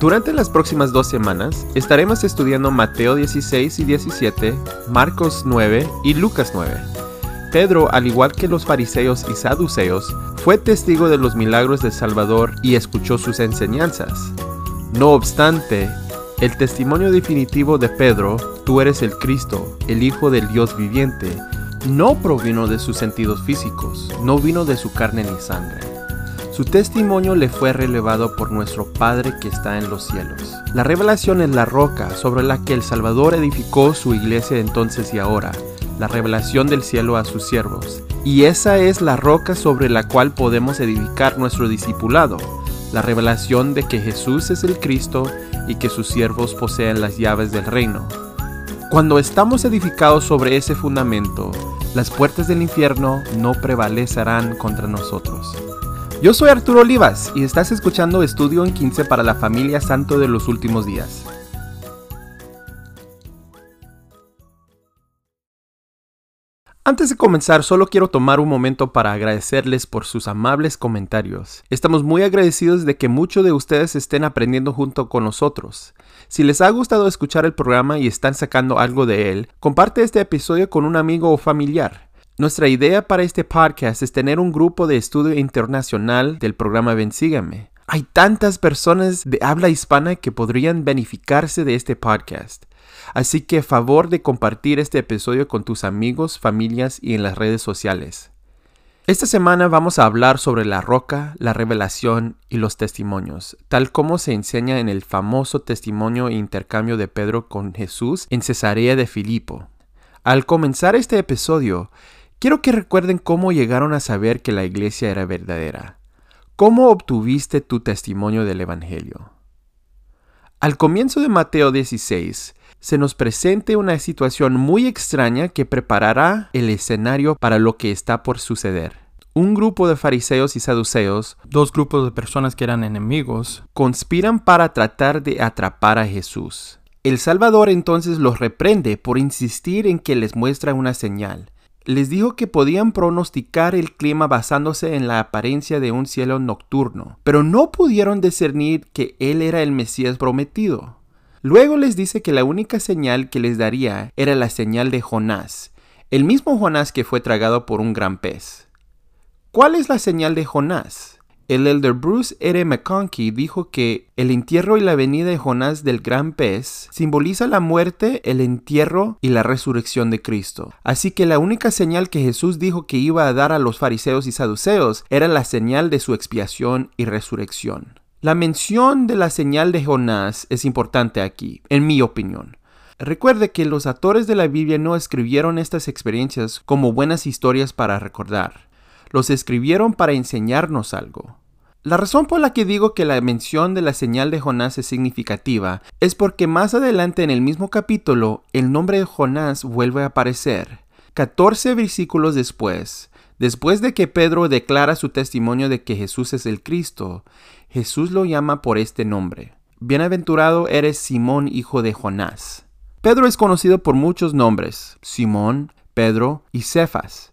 Durante las próximas dos semanas estaremos estudiando Mateo 16 y 17, Marcos 9 y Lucas 9. Pedro, al igual que los fariseos y saduceos, fue testigo de los milagros del Salvador y escuchó sus enseñanzas. No obstante, el testimonio definitivo de Pedro, tú eres el Cristo, el Hijo del Dios viviente, no provino de sus sentidos físicos, no vino de su carne ni sangre. Su testimonio le fue relevado por nuestro Padre que está en los cielos. La revelación es la roca sobre la que el Salvador edificó su iglesia entonces y ahora, la revelación del cielo a sus siervos. Y esa es la roca sobre la cual podemos edificar nuestro discipulado, la revelación de que Jesús es el Cristo y que sus siervos poseen las llaves del reino. Cuando estamos edificados sobre ese fundamento, las puertas del infierno no prevalecerán contra nosotros. Yo soy Arturo Olivas y estás escuchando Estudio en 15 para la familia Santo de los Últimos Días. Antes de comenzar, solo quiero tomar un momento para agradecerles por sus amables comentarios. Estamos muy agradecidos de que muchos de ustedes estén aprendiendo junto con nosotros. Si les ha gustado escuchar el programa y están sacando algo de él, comparte este episodio con un amigo o familiar. Nuestra idea para este podcast es tener un grupo de estudio internacional del programa Bensígame. Hay tantas personas de habla hispana que podrían beneficiarse de este podcast. Así que favor de compartir este episodio con tus amigos, familias y en las redes sociales. Esta semana vamos a hablar sobre la roca, la revelación y los testimonios, tal como se enseña en el famoso testimonio e intercambio de Pedro con Jesús en Cesarea de Filipo. Al comenzar este episodio, quiero que recuerden cómo llegaron a saber que la iglesia era verdadera. ¿Cómo obtuviste tu testimonio del Evangelio? Al comienzo de Mateo 16, se nos presente una situación muy extraña que preparará el escenario para lo que está por suceder. Un grupo de fariseos y saduceos, dos grupos de personas que eran enemigos, conspiran para tratar de atrapar a Jesús. El Salvador entonces los reprende por insistir en que les muestra una señal. Les dijo que podían pronosticar el clima basándose en la apariencia de un cielo nocturno, pero no pudieron discernir que Él era el Mesías prometido. Luego les dice que la única señal que les daría era la señal de Jonás, el mismo Jonás que fue tragado por un gran pez. ¿Cuál es la señal de Jonás? El elder Bruce R. McConkie dijo que el entierro y la venida de Jonás del gran pez simboliza la muerte, el entierro y la resurrección de Cristo. Así que la única señal que Jesús dijo que iba a dar a los fariseos y saduceos era la señal de su expiación y resurrección. La mención de la señal de Jonás es importante aquí, en mi opinión. Recuerde que los autores de la Biblia no escribieron estas experiencias como buenas historias para recordar. Los escribieron para enseñarnos algo. La razón por la que digo que la mención de la señal de Jonás es significativa es porque más adelante en el mismo capítulo el nombre de Jonás vuelve a aparecer. 14 versículos después, después de que Pedro declara su testimonio de que Jesús es el Cristo, Jesús lo llama por este nombre. Bienaventurado eres Simón, hijo de Jonás. Pedro es conocido por muchos nombres, Simón, Pedro y Cefas.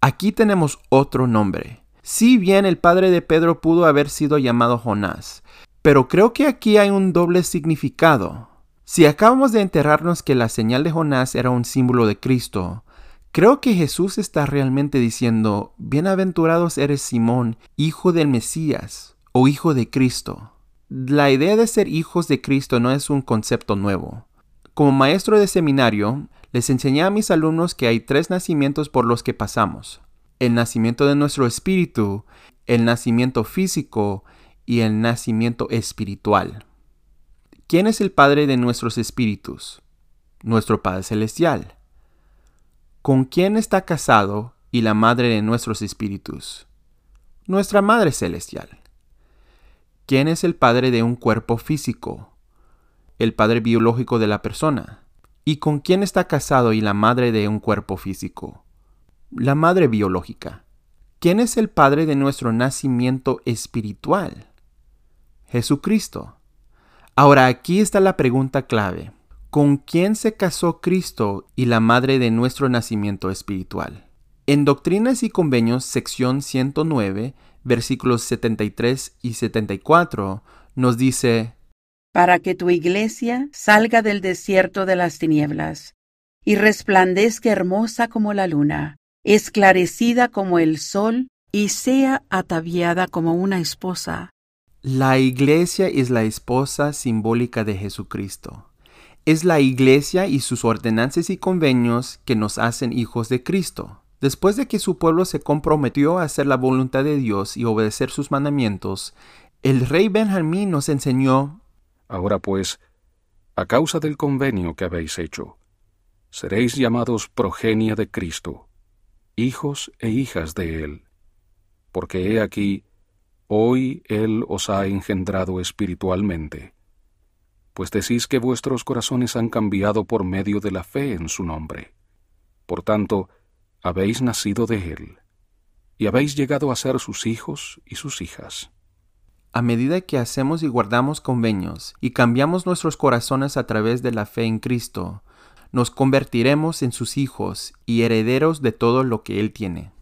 Aquí tenemos otro nombre. Si bien el padre de Pedro pudo haber sido llamado Jonás, pero creo que aquí hay un doble significado. Si acabamos de enterarnos que la señal de Jonás era un símbolo de Cristo, creo que Jesús está realmente diciendo, Bienaventurados eres Simón, hijo del Mesías, o hijo de Cristo. La idea de ser hijos de Cristo no es un concepto nuevo. Como maestro de seminario, les enseñé a mis alumnos que hay tres nacimientos por los que pasamos. El nacimiento de nuestro espíritu, el nacimiento físico y el nacimiento espiritual. ¿Quién es el Padre de nuestros espíritus? Nuestro Padre Celestial. ¿Con quién está casado y la Madre de nuestros espíritus? Nuestra Madre Celestial. ¿Quién es el padre de un cuerpo físico? El padre biológico de la persona. ¿Y con quién está casado y la madre de un cuerpo físico? La madre biológica. ¿Quién es el padre de nuestro nacimiento espiritual? Jesucristo. Ahora aquí está la pregunta clave. ¿Con quién se casó Cristo y la madre de nuestro nacimiento espiritual? En Doctrinas y Convenios, sección 109, versículos 73 y 74, nos dice, para que tu iglesia salga del desierto de las tinieblas y resplandezca hermosa como la luna, esclarecida como el sol y sea ataviada como una esposa. La iglesia es la esposa simbólica de Jesucristo. Es la iglesia y sus ordenanzas y convenios que nos hacen hijos de Cristo. Después de que su pueblo se comprometió a hacer la voluntad de Dios y obedecer sus mandamientos, el rey Benjamín nos enseñó Ahora pues, a causa del convenio que habéis hecho, seréis llamados progenia de Cristo, hijos e hijas de Él, porque he aquí, hoy Él os ha engendrado espiritualmente, pues decís que vuestros corazones han cambiado por medio de la fe en su nombre. Por tanto, habéis nacido de Él, y habéis llegado a ser sus hijos y sus hijas. A medida que hacemos y guardamos convenios y cambiamos nuestros corazones a través de la fe en Cristo, nos convertiremos en sus hijos y herederos de todo lo que Él tiene.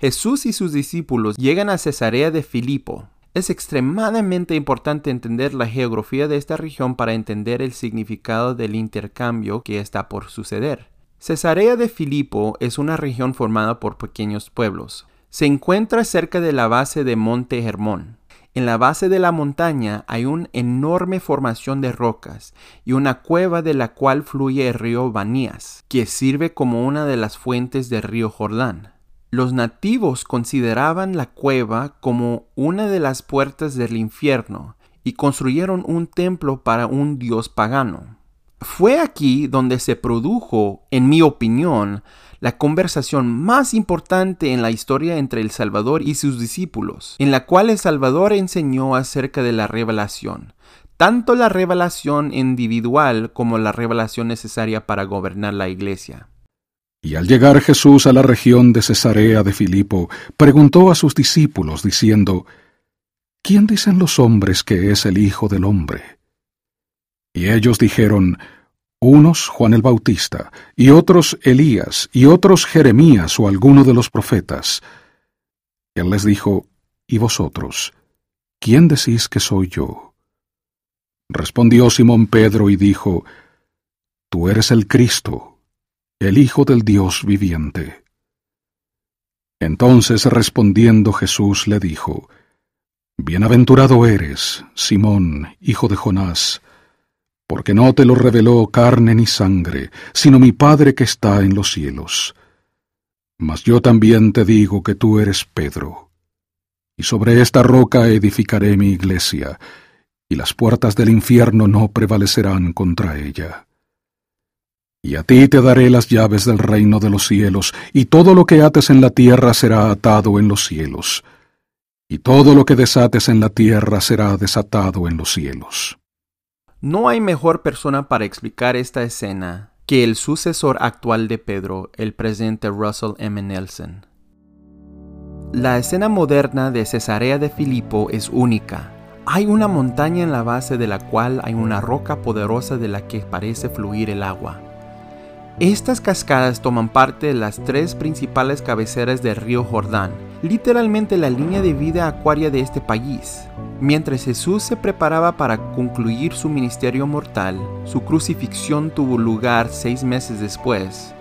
Jesús y sus discípulos llegan a Cesarea de Filipo. Es extremadamente importante entender la geografía de esta región para entender el significado del intercambio que está por suceder. Cesarea de Filipo es una región formada por pequeños pueblos. Se encuentra cerca de la base de Monte Hermón. En la base de la montaña hay una enorme formación de rocas y una cueva de la cual fluye el río Banías, que sirve como una de las fuentes del río Jordán. Los nativos consideraban la cueva como una de las puertas del infierno y construyeron un templo para un dios pagano. Fue aquí donde se produjo, en mi opinión, la conversación más importante en la historia entre el Salvador y sus discípulos, en la cual el Salvador enseñó acerca de la revelación, tanto la revelación individual como la revelación necesaria para gobernar la iglesia. Y al llegar Jesús a la región de Cesarea de Filipo, preguntó a sus discípulos, diciendo, ¿Quién dicen los hombres que es el Hijo del Hombre? Y ellos dijeron, unos Juan el Bautista, y otros Elías, y otros Jeremías o alguno de los profetas. él les dijo, ¿Y vosotros? ¿Quién decís que soy yo? Respondió Simón Pedro y dijo, Tú eres el Cristo el Hijo del Dios viviente. Entonces respondiendo Jesús le dijo, Bienaventurado eres, Simón, hijo de Jonás, porque no te lo reveló carne ni sangre, sino mi Padre que está en los cielos. Mas yo también te digo que tú eres Pedro, y sobre esta roca edificaré mi iglesia, y las puertas del infierno no prevalecerán contra ella. Y a ti te daré las llaves del reino de los cielos, y todo lo que ates en la tierra será atado en los cielos, y todo lo que desates en la tierra será desatado en los cielos. No hay mejor persona para explicar esta escena que el sucesor actual de Pedro, el presidente Russell M. Nelson. La escena moderna de Cesarea de Filipo es única. Hay una montaña en la base de la cual hay una roca poderosa de la que parece fluir el agua. Estas cascadas toman parte de las tres principales cabeceras del río Jordán, literalmente la línea de vida acuaria de este país. Mientras Jesús se preparaba para concluir su ministerio mortal, su crucifixión tuvo lugar seis meses después.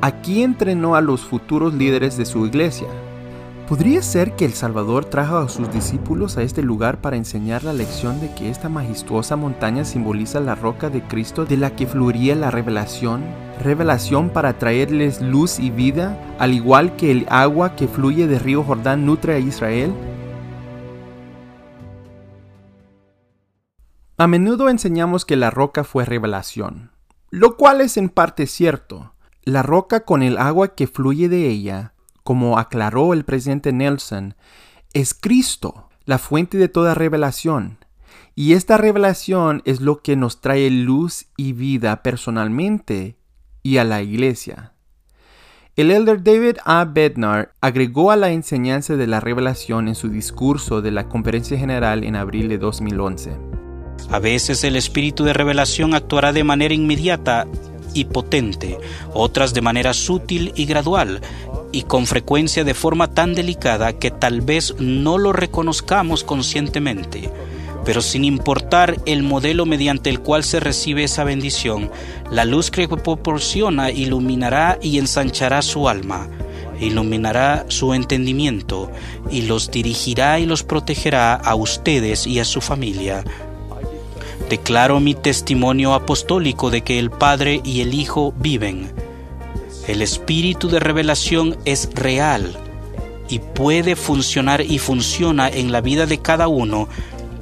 Aquí entrenó a los futuros líderes de su iglesia, ¿Podría ser que el Salvador trajo a sus discípulos a este lugar para enseñar la lección de que esta majestuosa montaña simboliza la roca de Cristo de la que fluiría la revelación? Revelación para traerles luz y vida, al igual que el agua que fluye del río Jordán nutre a Israel? A menudo enseñamos que la roca fue revelación, lo cual es en parte cierto. La roca con el agua que fluye de ella como aclaró el presidente Nelson, es Cristo, la fuente de toda revelación. Y esta revelación es lo que nos trae luz y vida personalmente y a la iglesia. El elder David A. Bednar agregó a la enseñanza de la revelación en su discurso de la Conferencia General en abril de 2011. A veces el espíritu de revelación actuará de manera inmediata y potente, otras de manera sutil y gradual, y con frecuencia de forma tan delicada que tal vez no lo reconozcamos conscientemente. Pero sin importar el modelo mediante el cual se recibe esa bendición, la luz que proporciona iluminará y ensanchará su alma, iluminará su entendimiento y los dirigirá y los protegerá a ustedes y a su familia. Declaro mi testimonio apostólico de que el Padre y el Hijo viven. El espíritu de revelación es real y puede funcionar y funciona en la vida de cada uno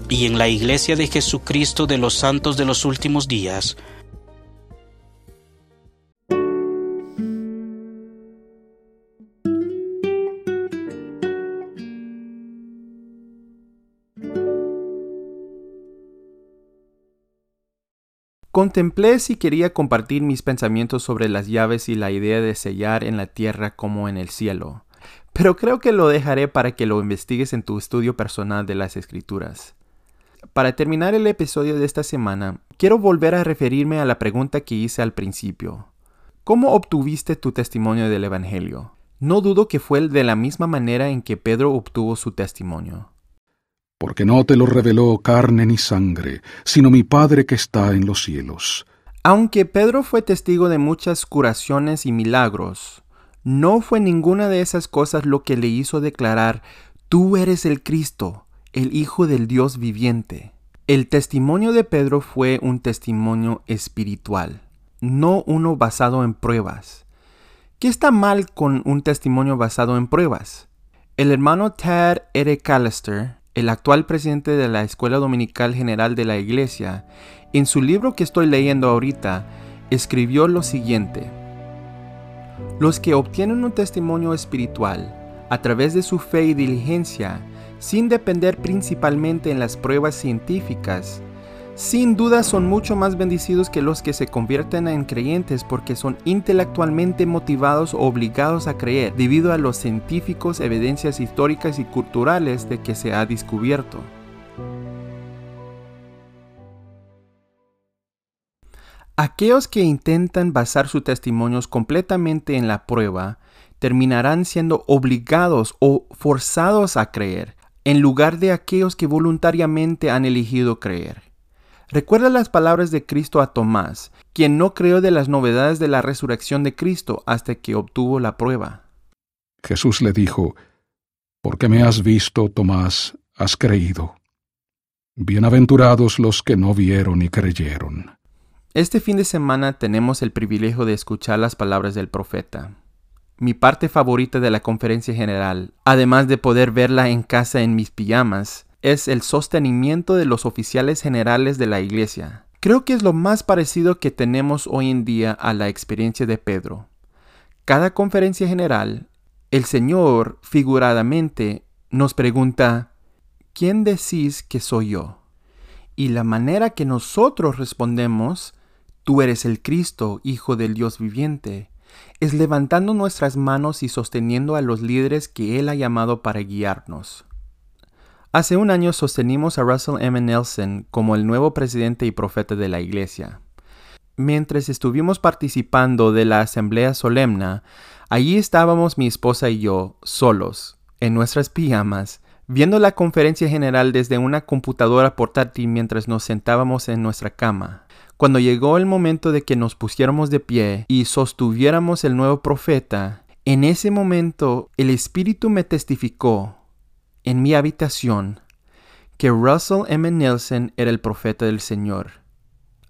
y en la iglesia de Jesucristo de los santos de los últimos días. Contemplé si quería compartir mis pensamientos sobre las llaves y la idea de sellar en la tierra como en el cielo, pero creo que lo dejaré para que lo investigues en tu estudio personal de las escrituras. Para terminar el episodio de esta semana, quiero volver a referirme a la pregunta que hice al principio. ¿Cómo obtuviste tu testimonio del Evangelio? No dudo que fue de la misma manera en que Pedro obtuvo su testimonio. Porque no te lo reveló carne ni sangre, sino mi Padre que está en los cielos. Aunque Pedro fue testigo de muchas curaciones y milagros, no fue ninguna de esas cosas lo que le hizo declarar, Tú eres el Cristo, el Hijo del Dios viviente. El testimonio de Pedro fue un testimonio espiritual, no uno basado en pruebas. ¿Qué está mal con un testimonio basado en pruebas? El hermano Tad R. Callister, el actual presidente de la Escuela Dominical General de la Iglesia, en su libro que estoy leyendo ahorita, escribió lo siguiente. Los que obtienen un testimonio espiritual a través de su fe y diligencia sin depender principalmente en las pruebas científicas, sin duda son mucho más bendecidos que los que se convierten en creyentes porque son intelectualmente motivados o obligados a creer debido a los científicos, evidencias históricas y culturales de que se ha descubierto. Aquellos que intentan basar sus testimonios completamente en la prueba terminarán siendo obligados o forzados a creer, en lugar de aquellos que voluntariamente han elegido creer. Recuerda las palabras de Cristo a Tomás, quien no creó de las novedades de la resurrección de Cristo hasta que obtuvo la prueba. Jesús le dijo, Porque me has visto, Tomás, has creído. Bienaventurados los que no vieron y creyeron. Este fin de semana tenemos el privilegio de escuchar las palabras del profeta mi parte favorita de la conferencia general, además de poder verla en casa en mis pijamas, es el sostenimiento de los oficiales generales de la iglesia. Creo que es lo más parecido que tenemos hoy en día a la experiencia de Pedro. Cada conferencia general, el Señor figuradamente nos pregunta, ¿quién decís que soy yo? Y la manera que nosotros respondemos, tú eres el Cristo, Hijo del Dios viviente, es levantando nuestras manos y sosteniendo a los líderes que Él ha llamado para guiarnos. Hace un año sostenimos a Russell M. Nelson como el nuevo presidente y profeta de la Iglesia. Mientras estuvimos participando de la asamblea solemna, allí estábamos mi esposa y yo, solos, en nuestras pijamas, viendo la conferencia general desde una computadora portátil mientras nos sentábamos en nuestra cama. Cuando llegó el momento de que nos pusiéramos de pie y sostuviéramos el nuevo profeta, en ese momento el Espíritu me testificó en mi habitación que Russell M. Nelson era el profeta del Señor.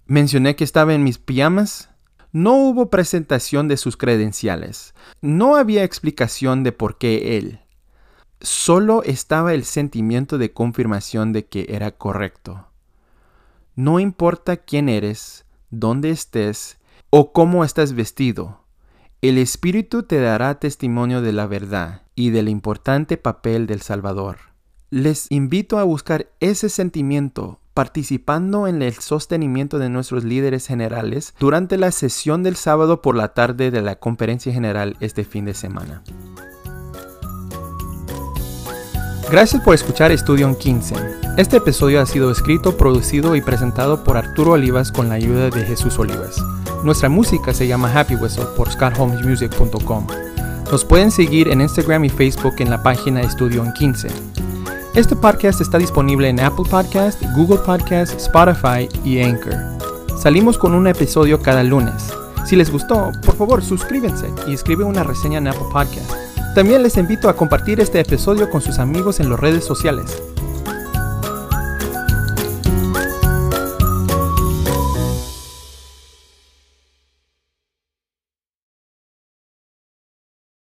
Mencioné que estaba en mis pijamas. No hubo presentación de sus credenciales. No había explicación de por qué él. Solo estaba el sentimiento de confirmación de que era correcto. No importa quién eres, dónde estés o cómo estás vestido, el Espíritu te dará testimonio de la verdad y del importante papel del Salvador. Les invito a buscar ese sentimiento participando en el sostenimiento de nuestros líderes generales durante la sesión del sábado por la tarde de la conferencia general este fin de semana. Gracias por escuchar Estudio 15. Este episodio ha sido escrito, producido y presentado por Arturo Olivas con la ayuda de Jesús Olivas. Nuestra música se llama Happy Whistle por scottholmesmusic.com. Nos pueden seguir en Instagram y Facebook en la página Estudio en 15. Este podcast está disponible en Apple Podcast, Google Podcast, Spotify y Anchor. Salimos con un episodio cada lunes. Si les gustó, por favor suscríbanse y escriben una reseña en Apple Podcast. También les invito a compartir este episodio con sus amigos en las redes sociales.